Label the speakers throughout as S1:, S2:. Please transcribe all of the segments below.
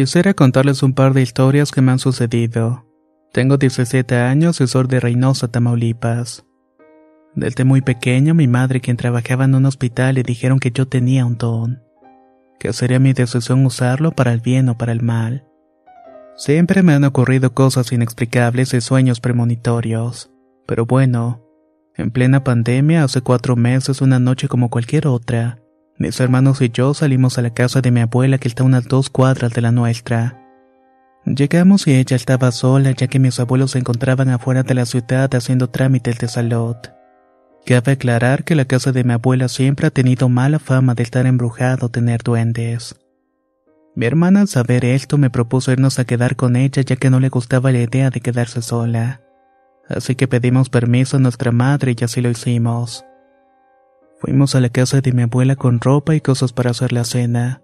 S1: Quisiera contarles un par de historias que me han sucedido. Tengo 17 años y soy de Reynosa, Tamaulipas. Desde muy pequeño, mi madre, quien trabajaba en un hospital, le dijeron que yo tenía un don, que sería mi decisión usarlo para el bien o para el mal. Siempre me han ocurrido cosas inexplicables y sueños premonitorios. Pero bueno, en plena pandemia, hace cuatro meses, una noche como cualquier otra, mis hermanos y yo salimos a la casa de mi abuela que está a unas dos cuadras de la nuestra. Llegamos y ella estaba sola ya que mis abuelos se encontraban afuera de la ciudad haciendo trámites de salud. Cabe aclarar que la casa de mi abuela siempre ha tenido mala fama de estar embrujado o tener duendes. Mi hermana al saber esto me propuso irnos a quedar con ella ya que no le gustaba la idea de quedarse sola. Así que pedimos permiso a nuestra madre y así lo hicimos. Fuimos a la casa de mi abuela con ropa y cosas para hacer la cena.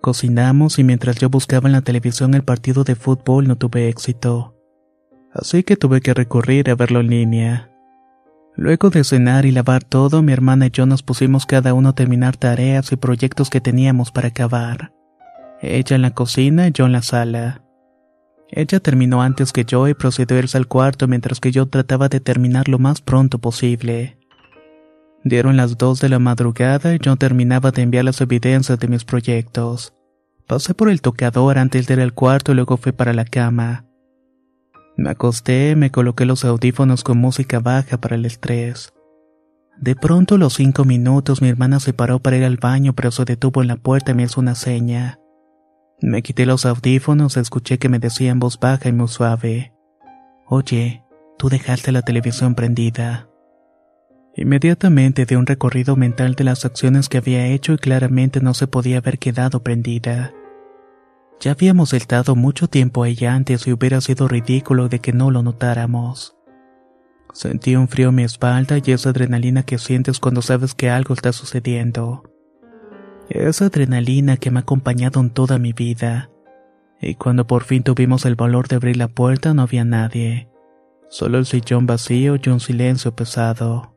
S1: Cocinamos y mientras yo buscaba en la televisión el partido de fútbol no tuve éxito. Así que tuve que recurrir a verlo en línea. Luego de cenar y lavar todo, mi hermana y yo nos pusimos cada uno a terminar tareas y proyectos que teníamos para acabar. Ella en la cocina y yo en la sala. Ella terminó antes que yo y procedió a irse al cuarto mientras que yo trataba de terminar lo más pronto posible. Dieron las dos de la madrugada y yo terminaba de enviar las evidencias de mis proyectos. Pasé por el tocador antes de ir al cuarto y luego fui para la cama. Me acosté, me coloqué los audífonos con música baja para el estrés. De pronto, a los cinco minutos, mi hermana se paró para ir al baño, pero se detuvo en la puerta y me hizo una seña. Me quité los audífonos, escuché que me decía en voz baja y muy suave: Oye, tú dejaste la televisión prendida. Inmediatamente di un recorrido mental de las acciones que había hecho y claramente no se podía haber quedado prendida. Ya habíamos estado mucho tiempo ahí antes y hubiera sido ridículo de que no lo notáramos. Sentí un frío en mi espalda y esa adrenalina que sientes cuando sabes que algo está sucediendo. Esa adrenalina que me ha acompañado en toda mi vida. Y cuando por fin tuvimos el valor de abrir la puerta no había nadie. Solo el sillón vacío y un silencio pesado.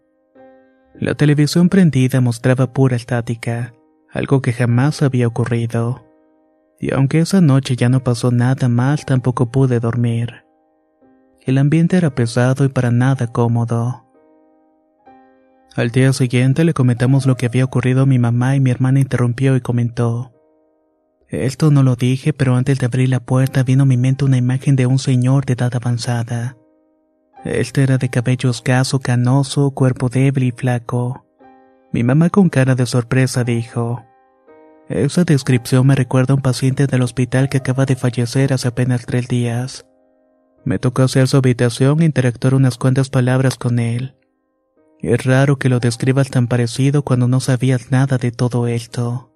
S1: La televisión prendida mostraba pura estática, algo que jamás había ocurrido. Y aunque esa noche ya no pasó nada mal, tampoco pude dormir. El ambiente era pesado y para nada cómodo. Al día siguiente le comentamos lo que había ocurrido a mi mamá y mi hermana interrumpió y comentó. Esto no lo dije, pero antes de abrir la puerta vino a mi mente una imagen de un señor de edad avanzada. Este era de cabello escaso, canoso, cuerpo débil y flaco. Mi mamá con cara de sorpresa dijo, Esa descripción me recuerda a un paciente del hospital que acaba de fallecer hace apenas tres días. Me tocó hacer su habitación e interactuar unas cuantas palabras con él. Es raro que lo describas tan parecido cuando no sabías nada de todo esto.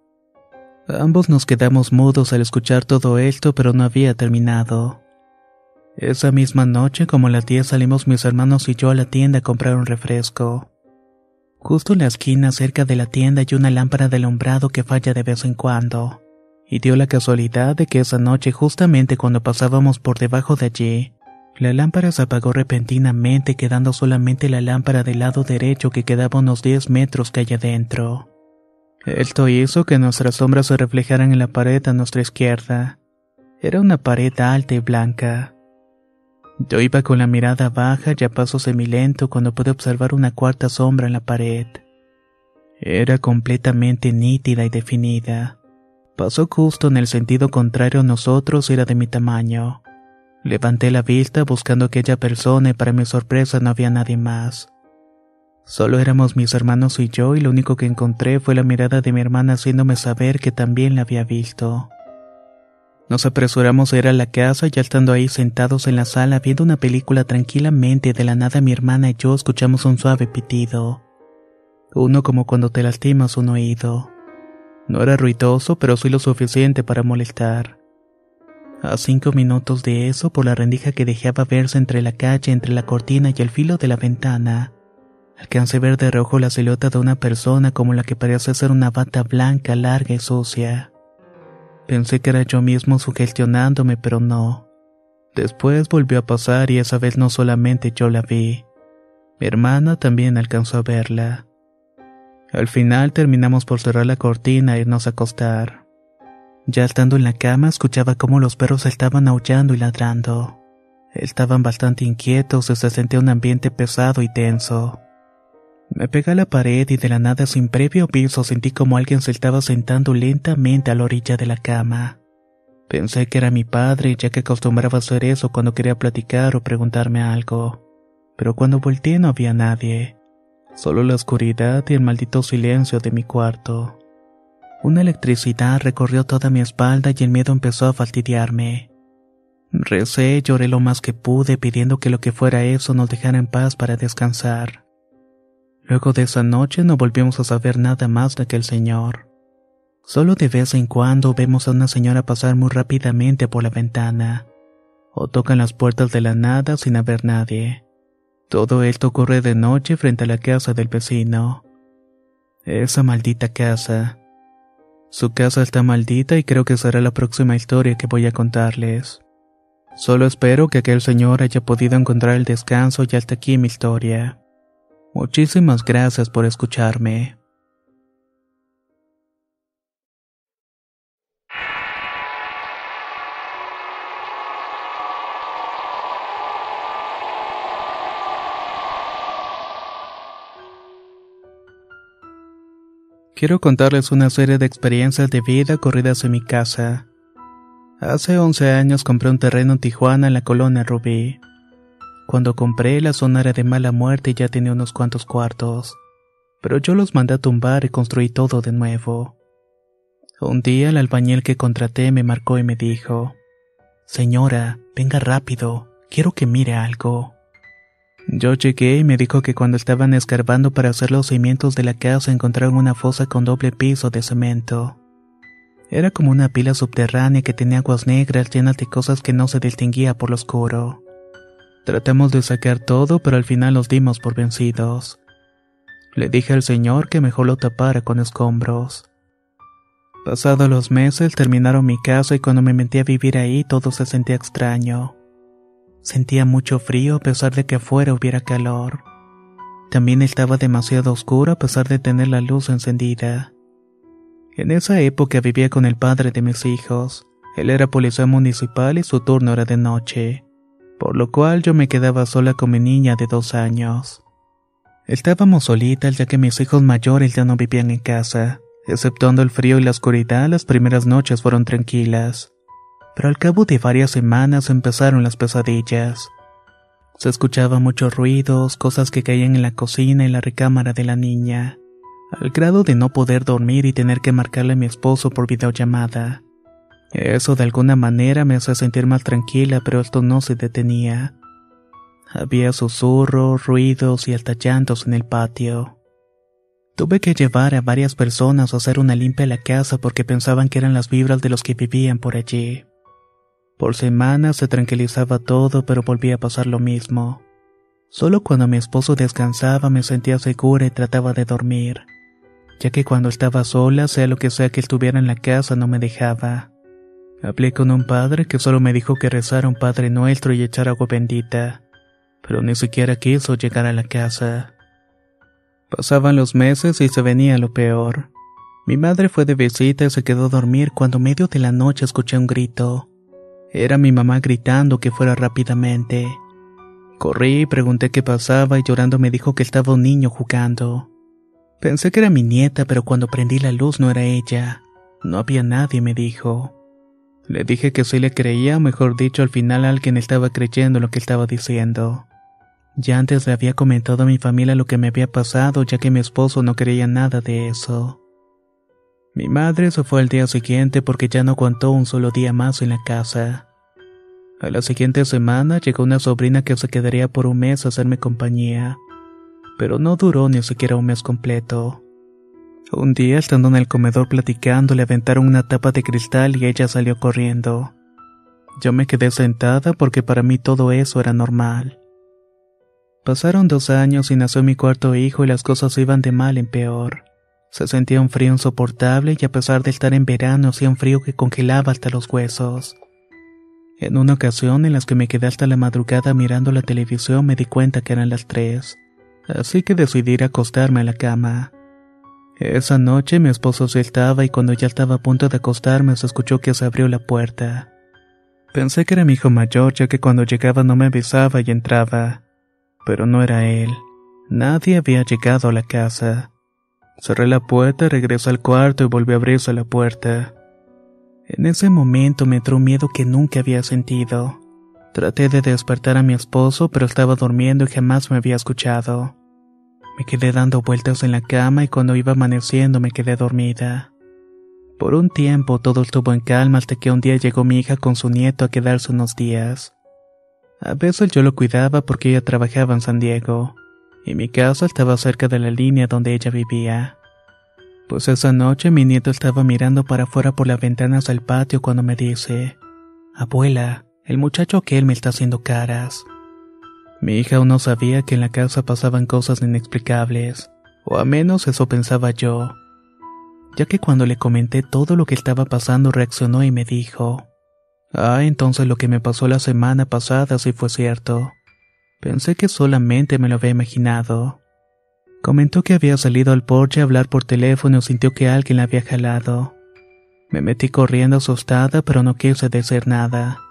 S1: Ambos nos quedamos mudos al escuchar todo esto, pero no había terminado. Esa misma noche, como las 10 salimos mis hermanos y yo a la tienda a comprar un refresco. Justo en la esquina cerca de la tienda hay una lámpara de alumbrado que falla de vez en cuando. Y dio la casualidad de que esa noche, justamente cuando pasábamos por debajo de allí, la lámpara se apagó repentinamente quedando solamente la lámpara del lado derecho que quedaba unos 10 metros que hay adentro. Esto hizo que nuestras sombras se reflejaran en la pared a nuestra izquierda. Era una pared alta y blanca. Yo iba con la mirada baja y a paso semilento cuando pude observar una cuarta sombra en la pared. Era completamente nítida y definida. Pasó justo en el sentido contrario a nosotros y era de mi tamaño. Levanté la vista buscando aquella persona y para mi sorpresa no había nadie más. Solo éramos mis hermanos y yo y lo único que encontré fue la mirada de mi hermana haciéndome saber que también la había visto. Nos apresuramos a ir a la casa y ya estando ahí sentados en la sala viendo una película tranquilamente de la nada mi hermana y yo escuchamos un suave pitido. Uno como cuando te lastimas un oído. No era ruidoso, pero sí lo suficiente para molestar. A cinco minutos de eso, por la rendija que dejaba verse entre la calle, entre la cortina y el filo de la ventana, alcancé ver de rojo la silueta de una persona como la que parecía ser una bata blanca, larga y sucia. Pensé que era yo mismo sugestionándome, pero no. Después volvió a pasar y esa vez no solamente yo la vi. Mi hermana también alcanzó a verla. Al final terminamos por cerrar la cortina e irnos a acostar. Ya estando en la cama escuchaba cómo los perros estaban aullando y ladrando. Estaban bastante inquietos y se sentía un ambiente pesado y tenso. Me pegué a la pared y de la nada sin previo aviso sentí como alguien se estaba sentando lentamente a la orilla de la cama. Pensé que era mi padre ya que acostumbraba hacer eso cuando quería platicar o preguntarme algo. Pero cuando volteé no había nadie. Solo la oscuridad y el maldito silencio de mi cuarto. Una electricidad recorrió toda mi espalda y el miedo empezó a fastidiarme. Recé, lloré lo más que pude pidiendo que lo que fuera eso nos dejara en paz para descansar. Luego de esa noche no volvimos a saber nada más de aquel señor. Solo de vez en cuando vemos a una señora pasar muy rápidamente por la ventana, o tocan las puertas de la nada sin haber nadie. Todo esto ocurre de noche frente a la casa del vecino. Esa maldita casa. Su casa está maldita y creo que será la próxima historia que voy a contarles. Solo espero que aquel señor haya podido encontrar el descanso y hasta aquí mi historia. Muchísimas gracias por escucharme. Quiero contarles una serie de experiencias de vida ocurridas en mi casa. Hace 11 años compré un terreno en Tijuana en la colonia Rubí. Cuando compré, la zona era de mala muerte y ya tenía unos cuantos cuartos. Pero yo los mandé a tumbar y construí todo de nuevo. Un día el albañil que contraté me marcó y me dijo, Señora, venga rápido, quiero que mire algo. Yo llegué y me dijo que cuando estaban escarbando para hacer los cimientos de la casa encontraron una fosa con doble piso de cemento. Era como una pila subterránea que tenía aguas negras llenas de cosas que no se distinguía por lo oscuro. Tratamos de sacar todo, pero al final los dimos por vencidos. Le dije al señor que mejor lo tapara con escombros. Pasados los meses terminaron mi casa y cuando me metí a vivir ahí todo se sentía extraño. Sentía mucho frío a pesar de que afuera hubiera calor. También estaba demasiado oscuro a pesar de tener la luz encendida. En esa época vivía con el padre de mis hijos. Él era policía municipal y su turno era de noche, por lo cual yo me quedaba sola con mi niña de dos años. Estábamos solitas ya que mis hijos mayores ya no vivían en casa. Exceptuando el frío y la oscuridad, las primeras noches fueron tranquilas pero al cabo de varias semanas empezaron las pesadillas. Se escuchaban muchos ruidos, cosas que caían en la cocina y la recámara de la niña, al grado de no poder dormir y tener que marcarle a mi esposo por videollamada. Eso de alguna manera me hacía sentir más tranquila, pero esto no se detenía. Había susurros, ruidos y hasta llantos en el patio. Tuve que llevar a varias personas a hacer una limpia a la casa porque pensaban que eran las vibras de los que vivían por allí. Por semanas se tranquilizaba todo, pero volvía a pasar lo mismo. Solo cuando mi esposo descansaba me sentía segura y trataba de dormir, ya que cuando estaba sola, sea lo que sea que estuviera en la casa, no me dejaba. Hablé con un padre que solo me dijo que rezara un Padre Nuestro y echar agua bendita, pero ni siquiera quiso llegar a la casa. Pasaban los meses y se venía lo peor. Mi madre fue de visita y se quedó a dormir cuando medio de la noche escuché un grito. Era mi mamá gritando que fuera rápidamente. Corrí y pregunté qué pasaba y llorando me dijo que estaba un niño jugando. Pensé que era mi nieta, pero cuando prendí la luz no era ella. No había nadie, me dijo. Le dije que sí le creía, mejor dicho, al final alguien estaba creyendo lo que estaba diciendo. Ya antes le había comentado a mi familia lo que me había pasado, ya que mi esposo no creía nada de eso. Mi madre se fue al día siguiente porque ya no aguantó un solo día más en la casa. A la siguiente semana llegó una sobrina que se quedaría por un mes a hacerme compañía, pero no duró ni siquiera un mes completo. Un día, estando en el comedor platicando, le aventaron una tapa de cristal y ella salió corriendo. Yo me quedé sentada porque para mí todo eso era normal. Pasaron dos años y nació mi cuarto hijo y las cosas iban de mal en peor. Se sentía un frío insoportable y a pesar de estar en verano hacía un frío que congelaba hasta los huesos. En una ocasión en las que me quedé hasta la madrugada mirando la televisión me di cuenta que eran las tres, así que decidí ir a acostarme a la cama. Esa noche mi esposo se estaba y cuando ya estaba a punto de acostarme se escuchó que se abrió la puerta. Pensé que era mi hijo mayor ya que cuando llegaba no me avisaba y entraba, pero no era él. Nadie había llegado a la casa. Cerré la puerta, regresé al cuarto y volví a abrirse la puerta. En ese momento me entró un miedo que nunca había sentido. Traté de despertar a mi esposo, pero estaba durmiendo y jamás me había escuchado. Me quedé dando vueltas en la cama y cuando iba amaneciendo me quedé dormida. Por un tiempo todo estuvo en calma hasta que un día llegó mi hija con su nieto a quedarse unos días. A veces yo lo cuidaba porque ella trabajaba en San Diego y mi casa estaba cerca de la línea donde ella vivía. Pues esa noche mi nieto estaba mirando para afuera por las ventanas del patio cuando me dice, Abuela, el muchacho que él me está haciendo caras. Mi hija aún no sabía que en la casa pasaban cosas inexplicables, o a menos eso pensaba yo, ya que cuando le comenté todo lo que estaba pasando reaccionó y me dijo, Ah, entonces lo que me pasó la semana pasada sí fue cierto. Pensé que solamente me lo había imaginado. Comentó que había salido al porche a hablar por teléfono y sintió que alguien la había jalado. Me metí corriendo asustada, pero no quise decir nada.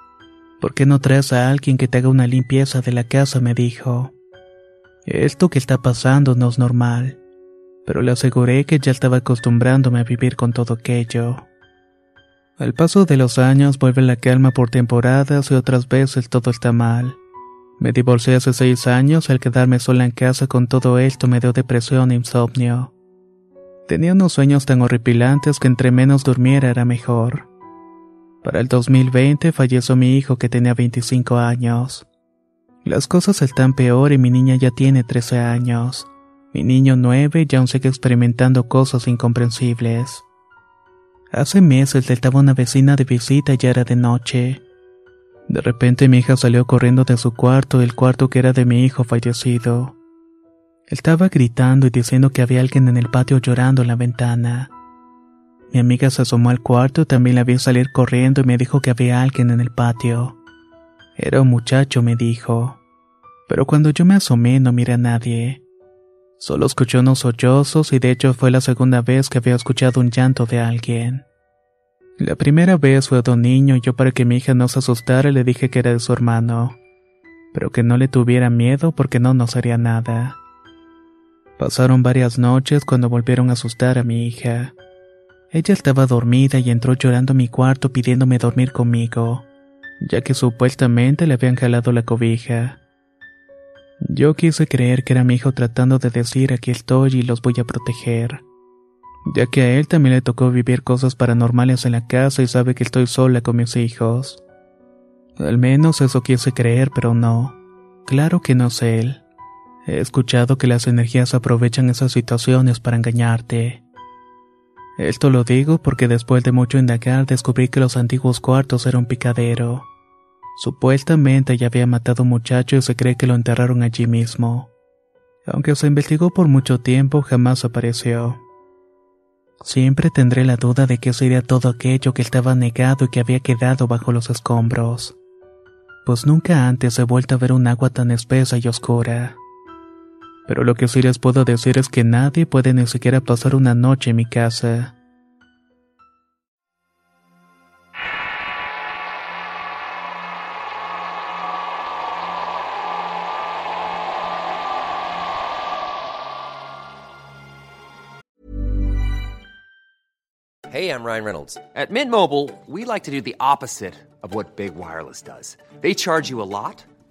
S1: ¿Por qué no traes a alguien que te haga una limpieza de la casa? me dijo. Esto que está pasando no es normal, pero le aseguré que ya estaba acostumbrándome a vivir con todo aquello. Al paso de los años vuelve la calma por temporadas y otras veces todo está mal. Me divorcié hace seis años, al quedarme sola en casa con todo esto me dio depresión e insomnio. Tenía unos sueños tan horripilantes que entre menos durmiera era mejor. Para el 2020 falleció mi hijo que tenía 25 años. Las cosas están peor y mi niña ya tiene 13 años. Mi niño 9 ya aún sigue experimentando cosas incomprensibles. Hace meses estaba una vecina de visita y ya era de noche. De repente mi hija salió corriendo de su cuarto, el cuarto que era de mi hijo fallecido. Estaba gritando y diciendo que había alguien en el patio llorando en la ventana. Mi amiga se asomó al cuarto también la vi salir corriendo y me dijo que había alguien en el patio. Era un muchacho, me dijo. Pero cuando yo me asomé no miré a nadie. Solo escuché unos sollozos y de hecho fue la segunda vez que había escuchado un llanto de alguien. La primera vez fue de un niño y yo para que mi hija no se asustara le dije que era de su hermano, pero que no le tuviera miedo porque no nos haría nada. Pasaron varias noches cuando volvieron a asustar a mi hija. Ella estaba dormida y entró llorando a mi cuarto pidiéndome dormir conmigo, ya que supuestamente le habían jalado la cobija. Yo quise creer que era mi hijo tratando de decir aquí estoy y los voy a proteger ya que a él también le tocó vivir cosas paranormales en la casa y sabe que estoy sola con mis hijos. Al menos eso quise creer, pero no. Claro que no es él. He escuchado que las energías aprovechan esas situaciones para engañarte. Esto lo digo porque después de mucho indagar descubrí que los antiguos cuartos eran un picadero. Supuestamente ya había matado a un muchacho y se cree que lo enterraron allí mismo. Aunque se investigó por mucho tiempo, jamás apareció. Siempre tendré la duda de qué sería todo aquello que estaba negado y que había quedado bajo los escombros. Pues nunca antes he vuelto a ver un agua tan espesa y oscura pero lo que sí les puedo decir es que nadie puede ni siquiera pasar una noche en mi casa.
S2: Hey, I'm Ryan Reynolds. At Mint Mobile, we like to do the opposite of what Big Wireless does. They charge you a lot.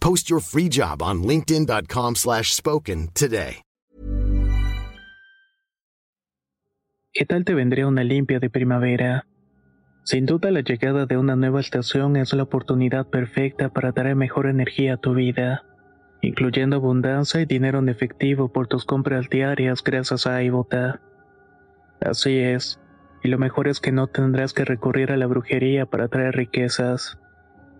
S3: Post your free job on linkedin.com/spoken slash spoken today.
S4: ¿Qué tal te vendría una limpia de primavera? Sin duda la llegada de una nueva estación es la oportunidad perfecta para traer mejor energía a tu vida, incluyendo abundancia y dinero en efectivo por tus compras diarias gracias a iBota. Así es, y lo mejor es que no tendrás que recurrir a la brujería para traer riquezas.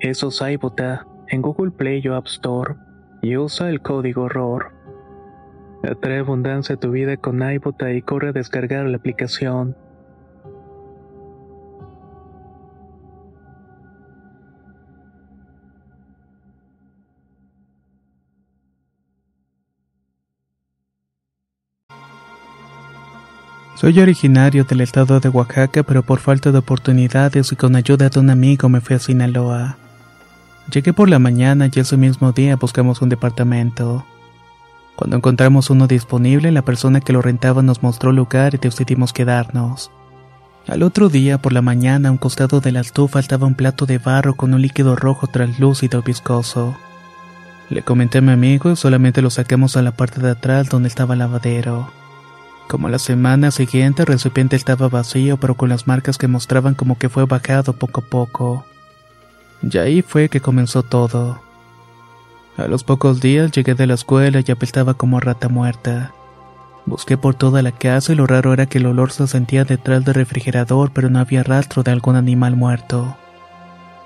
S4: Eso es iBota en Google Play o App Store y usa el código ROR. Atrae abundancia a tu vida con iBota y corre a descargar la aplicación.
S1: Soy originario del estado de Oaxaca, pero por falta de oportunidades y con ayuda de un amigo me fui a Sinaloa. Llegué por la mañana y ese mismo día buscamos un departamento. Cuando encontramos uno disponible, la persona que lo rentaba nos mostró el lugar y decidimos quedarnos. Al otro día, por la mañana, a un costado de la estufa estaba un plato de barro con un líquido rojo translúcido y viscoso. Le comenté a mi amigo y solamente lo sacamos a la parte de atrás donde estaba el lavadero. Como la semana siguiente el recipiente estaba vacío pero con las marcas que mostraban como que fue bajado poco a poco. Y ahí fue que comenzó todo. A los pocos días llegué de la escuela y apestaba como rata muerta. Busqué por toda la casa y lo raro era que el olor se sentía detrás del refrigerador pero no había rastro de algún animal muerto.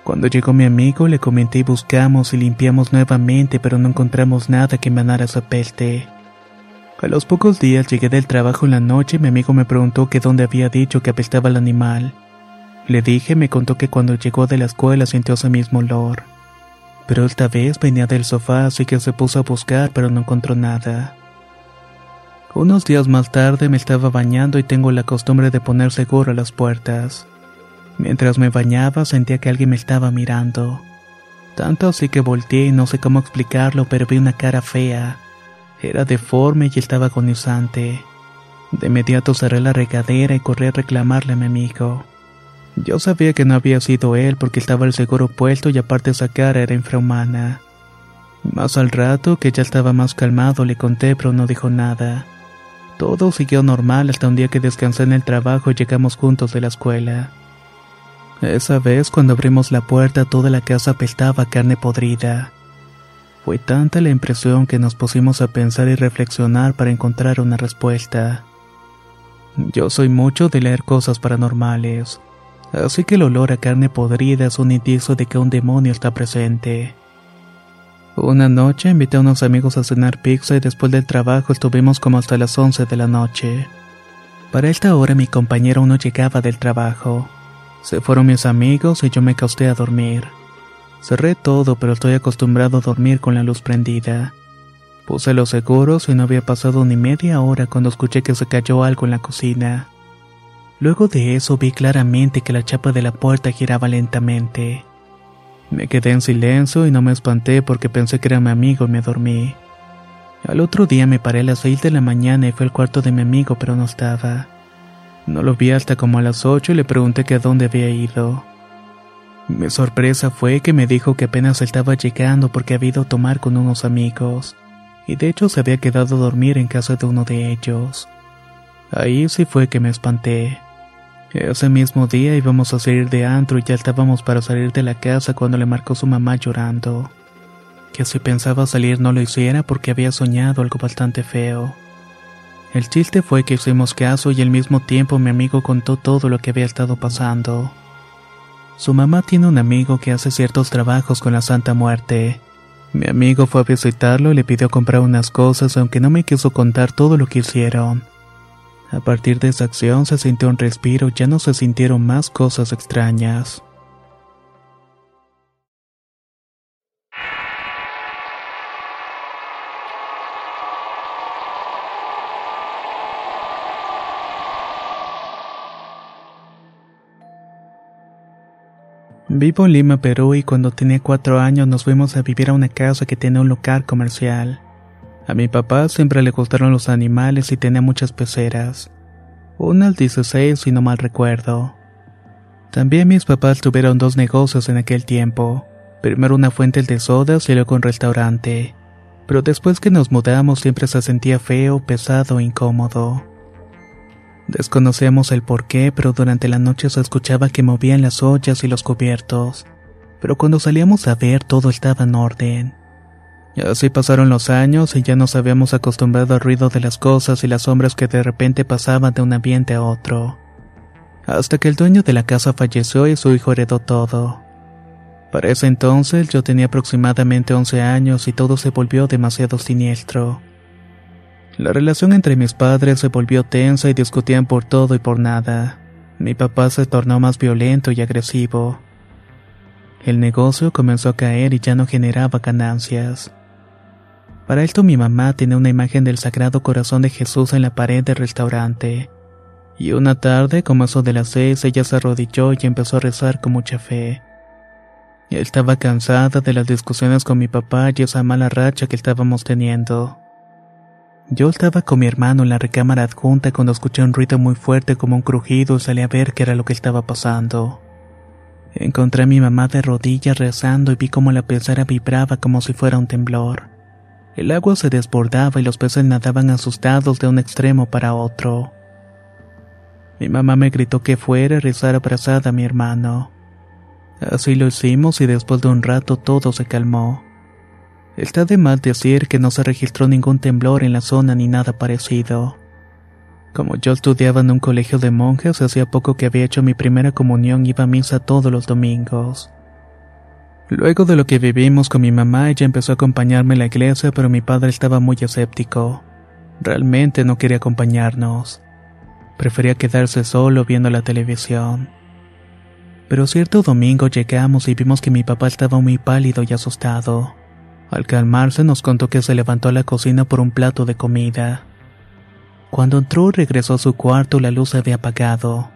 S1: Cuando llegó mi amigo le comenté y buscamos y limpiamos nuevamente pero no encontramos nada que emanara esa peste. A los pocos días llegué del trabajo en la noche y mi amigo me preguntó que dónde había dicho que apestaba el animal. Le dije, me contó que cuando llegó de la escuela sintió ese mismo olor. Pero esta vez venía del sofá, así que se puso a buscar, pero no encontró nada. Unos días más tarde me estaba bañando y tengo la costumbre de poner seguro las puertas. Mientras me bañaba sentía que alguien me estaba mirando. Tanto así que volteé y no sé cómo explicarlo, pero vi una cara fea. Era deforme y estaba agonizante. De inmediato cerré la regadera y corrí a reclamarle a mi amigo. Yo sabía que no había sido él porque estaba el seguro puesto y aparte esa cara era infrahumana. Más al rato, que ya estaba más calmado, le conté pero no dijo nada. Todo siguió normal hasta un día que descansé en el trabajo y llegamos juntos de la escuela. Esa vez, cuando abrimos la puerta, toda la casa apestaba carne podrida. Fue tanta la impresión que nos pusimos a pensar y reflexionar para encontrar una respuesta. Yo soy mucho de leer cosas paranormales, así que el olor a carne podrida es un indicio de que un demonio está presente. Una noche invité a unos amigos a cenar pizza y después del trabajo estuvimos como hasta las 11 de la noche. Para esta hora mi compañero no llegaba del trabajo. Se fueron mis amigos y yo me acosté a dormir. Cerré todo, pero estoy acostumbrado a dormir con la luz prendida. Puse los seguros y no había pasado ni media hora cuando escuché que se cayó algo en la cocina. Luego de eso vi claramente que la chapa de la puerta giraba lentamente. Me quedé en silencio y no me espanté porque pensé que era mi amigo y me dormí. Al otro día me paré a las 6 de la mañana y fui al cuarto de mi amigo pero no estaba. No lo vi hasta como a las 8 y le pregunté que a dónde había ido. Mi sorpresa fue que me dijo que apenas estaba llegando porque había ido a tomar con unos amigos, y de hecho se había quedado a dormir en casa de uno de ellos. Ahí sí fue que me espanté. Ese mismo día íbamos a salir de antro y ya estábamos para salir de la casa cuando le marcó su mamá llorando. Que si pensaba salir no lo hiciera porque había soñado algo bastante feo. El chiste fue que hicimos caso y al mismo tiempo mi amigo contó todo lo que había estado pasando. Su mamá tiene un amigo que hace ciertos trabajos con la Santa Muerte. Mi amigo fue a visitarlo y le pidió comprar unas cosas aunque no me quiso contar todo lo que hicieron. A partir de esa acción se sintió un respiro ya no se sintieron más cosas extrañas. Vivo en Lima, Perú y cuando tenía cuatro años nos fuimos a vivir a una casa que tenía un local comercial. A mi papá siempre le gustaron los animales y tenía muchas peceras. Una al 16 si no mal recuerdo. También mis papás tuvieron dos negocios en aquel tiempo. Primero una fuente de sodas y luego un restaurante. Pero después que nos mudamos siempre se sentía feo, pesado e incómodo. Desconocíamos el porqué, pero durante la noche se escuchaba que movían las ollas y los cubiertos. Pero cuando salíamos a ver todo estaba en orden. Así pasaron los años y ya nos habíamos acostumbrado al ruido de las cosas y las sombras que de repente pasaban de un ambiente a otro. Hasta que el dueño de la casa falleció y su hijo heredó todo. Para ese entonces yo tenía aproximadamente 11 años y todo se volvió demasiado siniestro. La relación entre mis padres se volvió tensa y discutían por todo y por nada. Mi papá se tornó más violento y agresivo. El negocio comenzó a caer y ya no generaba ganancias. Para esto mi mamá tenía una imagen del Sagrado Corazón de Jesús en la pared del restaurante. Y una tarde, como eso de las seis, ella se arrodilló y empezó a rezar con mucha fe. Estaba cansada de las discusiones con mi papá y esa mala racha que estábamos teniendo. Yo estaba con mi hermano en la recámara adjunta cuando escuché un ruido muy fuerte como un crujido y salí a ver qué era lo que estaba pasando. Encontré a mi mamá de rodillas rezando y vi cómo la pecera vibraba como si fuera un temblor. El agua se desbordaba y los peces nadaban asustados de un extremo para otro. Mi mamá me gritó que fuera a rezar abrazada a mi hermano. Así lo hicimos y después de un rato todo se calmó. Está de mal decir que no se registró ningún temblor en la zona ni nada parecido. Como yo estudiaba en un colegio de monjas, hacía poco que había hecho mi primera comunión iba a misa todos los domingos. Luego de lo que vivimos con mi mamá, ella empezó a acompañarme a la iglesia, pero mi padre estaba muy escéptico. Realmente no quería acompañarnos. Prefería quedarse solo viendo la televisión. Pero cierto domingo llegamos y vimos que mi papá estaba muy pálido y asustado. Al calmarse nos contó que se levantó a la cocina por un plato de comida. Cuando entró regresó a su cuarto la luz se había apagado.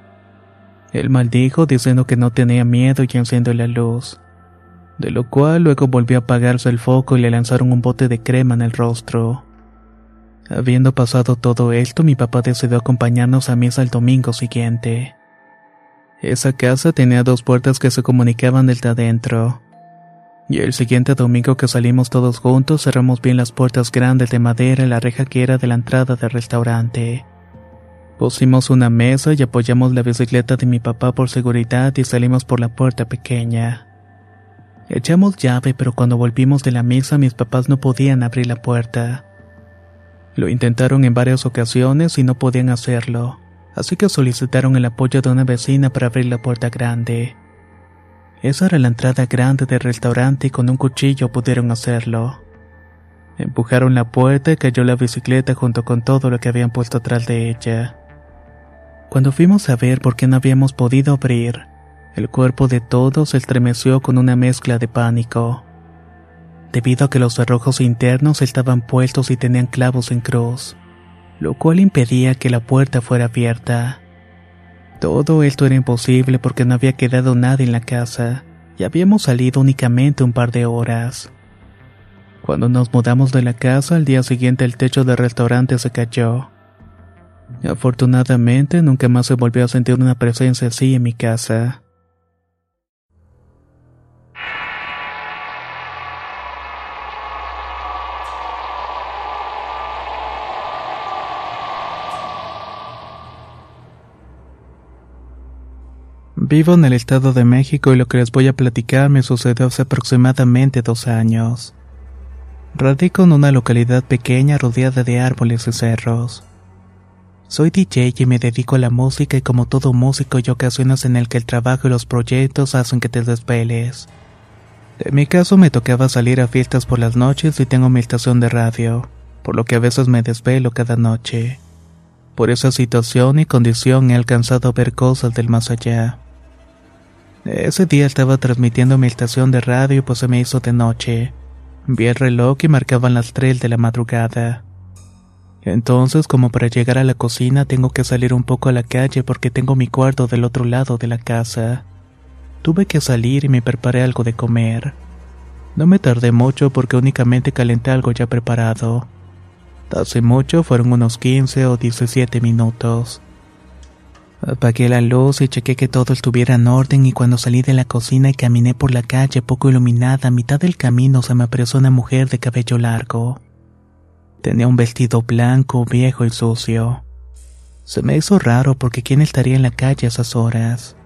S1: Él maldijo diciendo que no tenía miedo y encendió la luz de lo cual luego volvió a apagarse el foco y le lanzaron un bote de crema en el rostro. Habiendo pasado todo esto, mi papá decidió acompañarnos a misa el domingo siguiente. Esa casa tenía dos puertas que se comunicaban desde adentro. Y el siguiente domingo que salimos todos juntos cerramos bien las puertas grandes de madera y la reja que era de la entrada del restaurante. Pusimos una mesa y apoyamos la bicicleta de mi papá por seguridad y salimos por la puerta pequeña. Echamos llave, pero cuando volvimos de la mesa mis papás no podían abrir la puerta. Lo intentaron en varias ocasiones y no podían hacerlo, así que solicitaron el apoyo de una vecina para abrir la puerta grande. Esa era la entrada grande del restaurante y con un cuchillo pudieron hacerlo. Empujaron la puerta y cayó la bicicleta junto con todo lo que habían puesto atrás de ella. Cuando fuimos a ver por qué no habíamos podido abrir, el cuerpo de todos se estremeció con una mezcla de pánico. Debido a que los cerrojos internos estaban puestos y tenían clavos en cruz, lo cual impedía que la puerta fuera abierta. Todo esto era imposible porque no había quedado nada en la casa y habíamos salido únicamente un par de horas. Cuando nos mudamos de la casa, al día siguiente el techo del restaurante se cayó. Afortunadamente, nunca más se volvió a sentir una presencia así en mi casa. Vivo en el Estado de México y lo que les voy a platicar me sucedió hace aproximadamente dos años. Radico en una localidad pequeña rodeada de árboles y cerros. Soy DJ y me dedico a la música y como todo músico hay ocasiones en el que el trabajo y los proyectos hacen que te despeles. En mi caso me tocaba salir a fiestas por las noches y tengo mi estación de radio, por lo que a veces me desvelo cada noche. Por esa situación y condición he alcanzado a ver cosas del más allá. Ese día estaba transmitiendo mi estación de radio pues se me hizo de noche. Vi el reloj y marcaban las tres de la madrugada. Entonces, como para llegar a la cocina, tengo que salir un poco a la calle porque tengo mi cuarto del otro lado de la casa. Tuve que salir y me preparé algo de comer. No me tardé mucho porque únicamente calenté algo ya preparado. Hace mucho fueron unos 15 o 17 minutos. Apagué la luz y chequé que todo estuviera en orden y cuando salí de la cocina y caminé por la calle poco iluminada, a mitad del camino se me apareció una mujer de cabello largo. Tenía un vestido blanco, viejo y sucio. Se me hizo raro porque quién estaría en la calle a esas horas.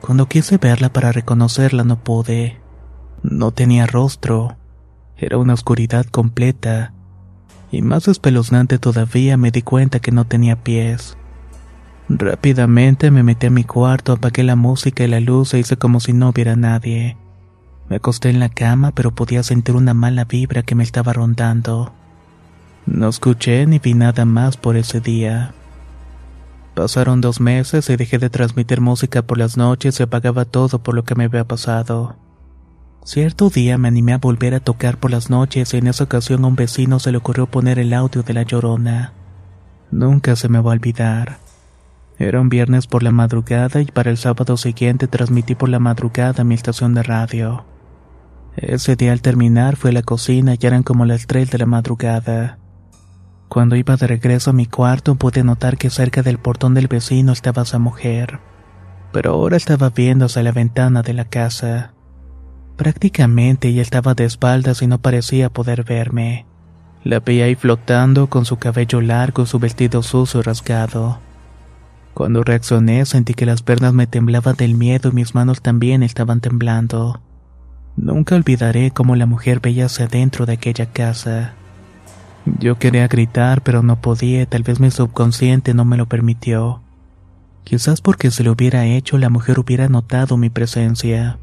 S1: Cuando quise verla para reconocerla no pude. No tenía rostro. Era una oscuridad completa. Y más espeluznante todavía me di cuenta que no tenía pies. Rápidamente me metí a mi cuarto, apagué la música y la luz e hice como si no hubiera nadie. Me acosté en la cama, pero podía sentir una mala vibra que me estaba rondando. No escuché ni vi nada más por ese día. Pasaron dos meses y dejé de transmitir música por las noches y apagaba todo por lo que me había pasado. Cierto día me animé a volver a tocar por las noches y en esa ocasión a un vecino se le ocurrió poner el audio de la llorona. Nunca se me va a olvidar. Era un viernes por la madrugada y para el sábado siguiente transmití por la madrugada mi estación de radio. Ese día al terminar fui a la cocina y eran como las 3 de la madrugada. Cuando iba de regreso a mi cuarto pude notar que cerca del portón del vecino estaba esa mujer, pero ahora estaba viendo hacia la ventana de la casa. Prácticamente ella estaba de espaldas y no parecía poder verme. La veía ahí flotando con su cabello largo y su vestido sucio y rasgado. Cuando reaccioné sentí que las pernas me temblaban del miedo y mis manos también estaban temblando. Nunca olvidaré cómo la mujer veía hacia adentro de aquella casa. Yo quería gritar, pero no podía, tal vez mi subconsciente no me lo permitió. Quizás porque si lo hubiera hecho, la mujer hubiera notado mi presencia.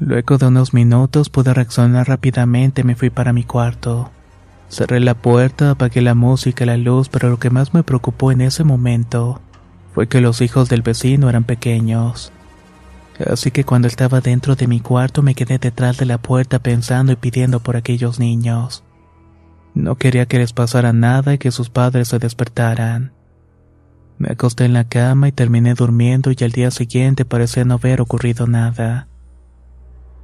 S1: Luego de unos minutos pude reaccionar rápidamente y me fui para mi cuarto. Cerré la puerta, apagué la música y la luz, pero lo que más me preocupó en ese momento fue que los hijos del vecino eran pequeños. Así que cuando estaba dentro de mi cuarto me quedé detrás de la puerta pensando y pidiendo por aquellos niños. No quería que les pasara nada y que sus padres se despertaran. Me acosté en la cama y terminé durmiendo y al día siguiente parecía no haber ocurrido nada.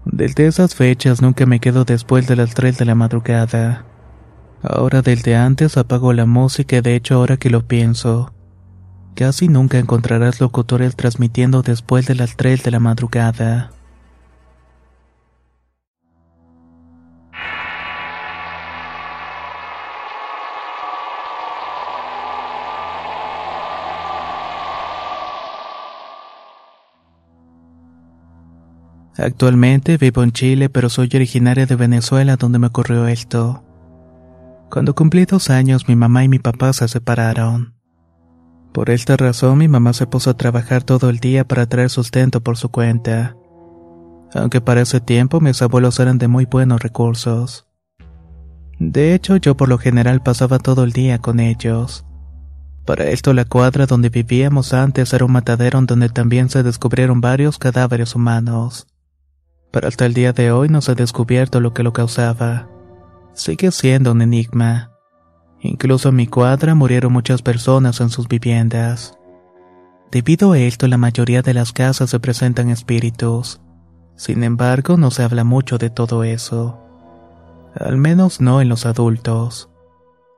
S1: Desde esas fechas nunca me quedo después de las 3 de la madrugada. Ahora desde antes apago la música y de hecho ahora que lo pienso, Casi nunca encontrarás locutores transmitiendo después de las 3 de la madrugada. Actualmente vivo en Chile, pero soy originaria de Venezuela donde me ocurrió esto. Cuando cumplí dos años, mi mamá y mi papá se separaron. Por esta razón mi mamá se puso a trabajar todo el día para traer sustento por su cuenta. Aunque para ese tiempo mis abuelos eran de muy buenos recursos. De hecho, yo por lo general pasaba todo el día con ellos. Para esto la cuadra donde vivíamos antes era un matadero donde también se descubrieron varios cadáveres humanos. Pero hasta el día de hoy no se ha descubierto lo que lo causaba. Sigue siendo un enigma. Incluso en mi cuadra murieron muchas personas en sus viviendas. Debido a esto, la mayoría de las casas se presentan espíritus. Sin embargo, no se habla mucho de todo eso. Al menos no en los adultos.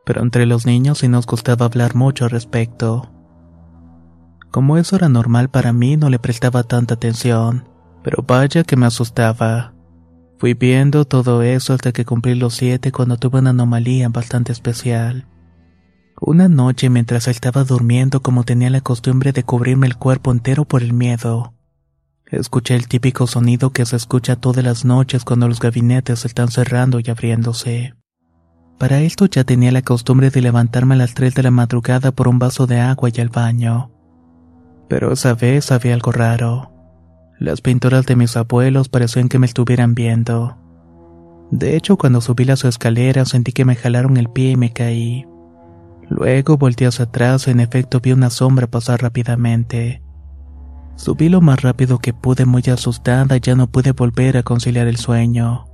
S1: Pero entre los niños sí nos gustaba hablar mucho al respecto. Como eso era normal para mí, no le prestaba tanta atención, pero vaya que me asustaba. Fui viendo todo eso hasta que cumplí los siete cuando tuve una anomalía bastante especial. Una noche mientras estaba durmiendo como tenía la costumbre de cubrirme el cuerpo entero por el miedo, escuché el típico sonido que se escucha todas las noches cuando los gabinetes están cerrando y abriéndose. Para esto ya tenía la costumbre de levantarme a las 3 de la madrugada por un vaso de agua y al baño. Pero esa vez había algo raro. Las pinturas de mis abuelos parecían que me estuvieran viendo. De hecho, cuando subí las escaleras sentí que me jalaron el pie y me caí. Luego volteé hacia atrás y en efecto vi una sombra pasar rápidamente. Subí lo más rápido que pude muy asustada y ya no pude volver a conciliar el sueño.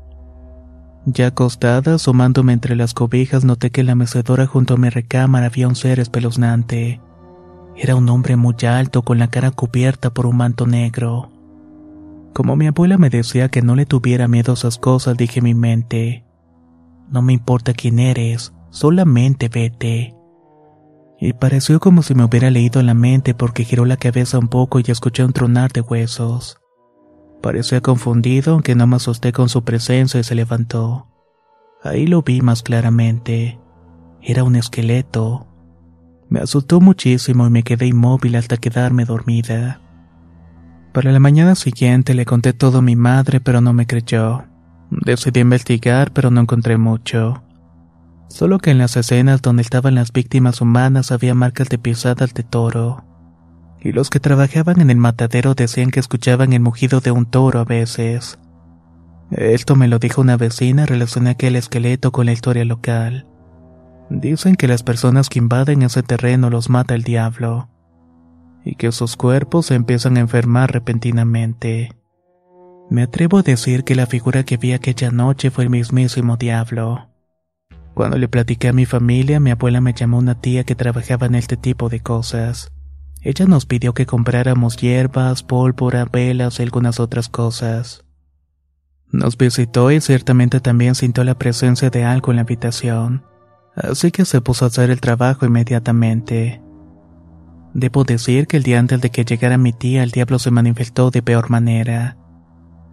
S1: Ya acostada, asomándome entre las cobijas, noté que en la mecedora junto a mi recámara había un ser espeluznante. Era un hombre muy alto con la cara cubierta por un manto negro. Como mi abuela me decía que no le tuviera miedo a esas cosas, dije en mi mente, no me importa quién eres, solamente vete y pareció como si me hubiera leído la mente porque giró la cabeza un poco y escuché un tronar de huesos. Parecía confundido, aunque no me asusté con su presencia y se levantó. Ahí lo vi más claramente. Era un esqueleto. Me asustó muchísimo y me quedé inmóvil hasta quedarme dormida. Para la mañana siguiente le conté todo a mi madre, pero no me creyó. Decidí investigar, pero no encontré mucho. Solo que en las escenas donde estaban las víctimas humanas había marcas de pisadas de toro. Y los que trabajaban en el matadero decían que escuchaban el mugido de un toro a veces. Esto me lo dijo una vecina, relacioné aquel esqueleto con la historia local. Dicen que las personas que invaden ese terreno los mata el diablo, y que sus cuerpos se empiezan a enfermar repentinamente. Me atrevo a decir que la figura que vi aquella noche fue el mismísimo diablo. Cuando le platiqué a mi familia, mi abuela me llamó una tía que trabajaba en este tipo de cosas. Ella nos pidió que compráramos hierbas, pólvora, velas y algunas otras cosas. Nos visitó y ciertamente también sintió la presencia de algo en la habitación, así que se puso a hacer el trabajo inmediatamente. Debo decir que el día antes de que llegara mi tía el diablo se manifestó de peor manera,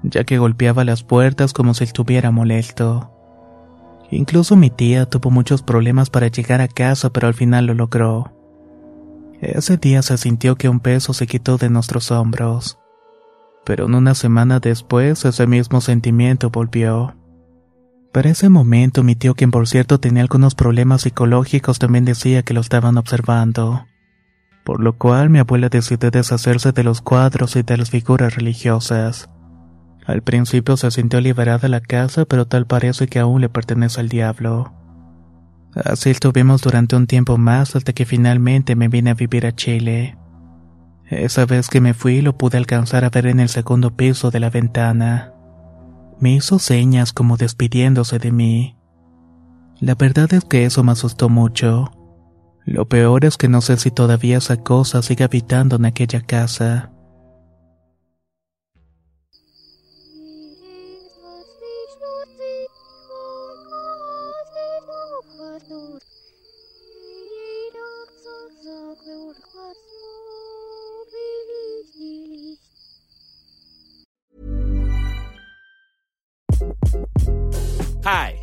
S1: ya que golpeaba las puertas como si estuviera molesto. Incluso mi tía tuvo muchos problemas para llegar a casa, pero al final lo logró. Ese día se sintió que un peso se quitó de nuestros hombros. Pero en una semana después ese mismo sentimiento volvió. Para ese momento mi tío, quien por cierto tenía algunos problemas psicológicos, también decía que lo estaban observando. Por lo cual mi abuela decidió deshacerse de los cuadros y de las figuras religiosas. Al principio se sintió liberada la casa, pero tal parece que aún le pertenece al diablo. Así estuvimos durante un tiempo más hasta que finalmente me vine a vivir a Chile. Esa vez que me fui lo pude alcanzar a ver en el segundo piso de la ventana. Me hizo señas como despidiéndose de mí. La verdad es que eso me asustó mucho. Lo peor es que no sé si todavía esa cosa sigue habitando en aquella casa.
S5: Hi,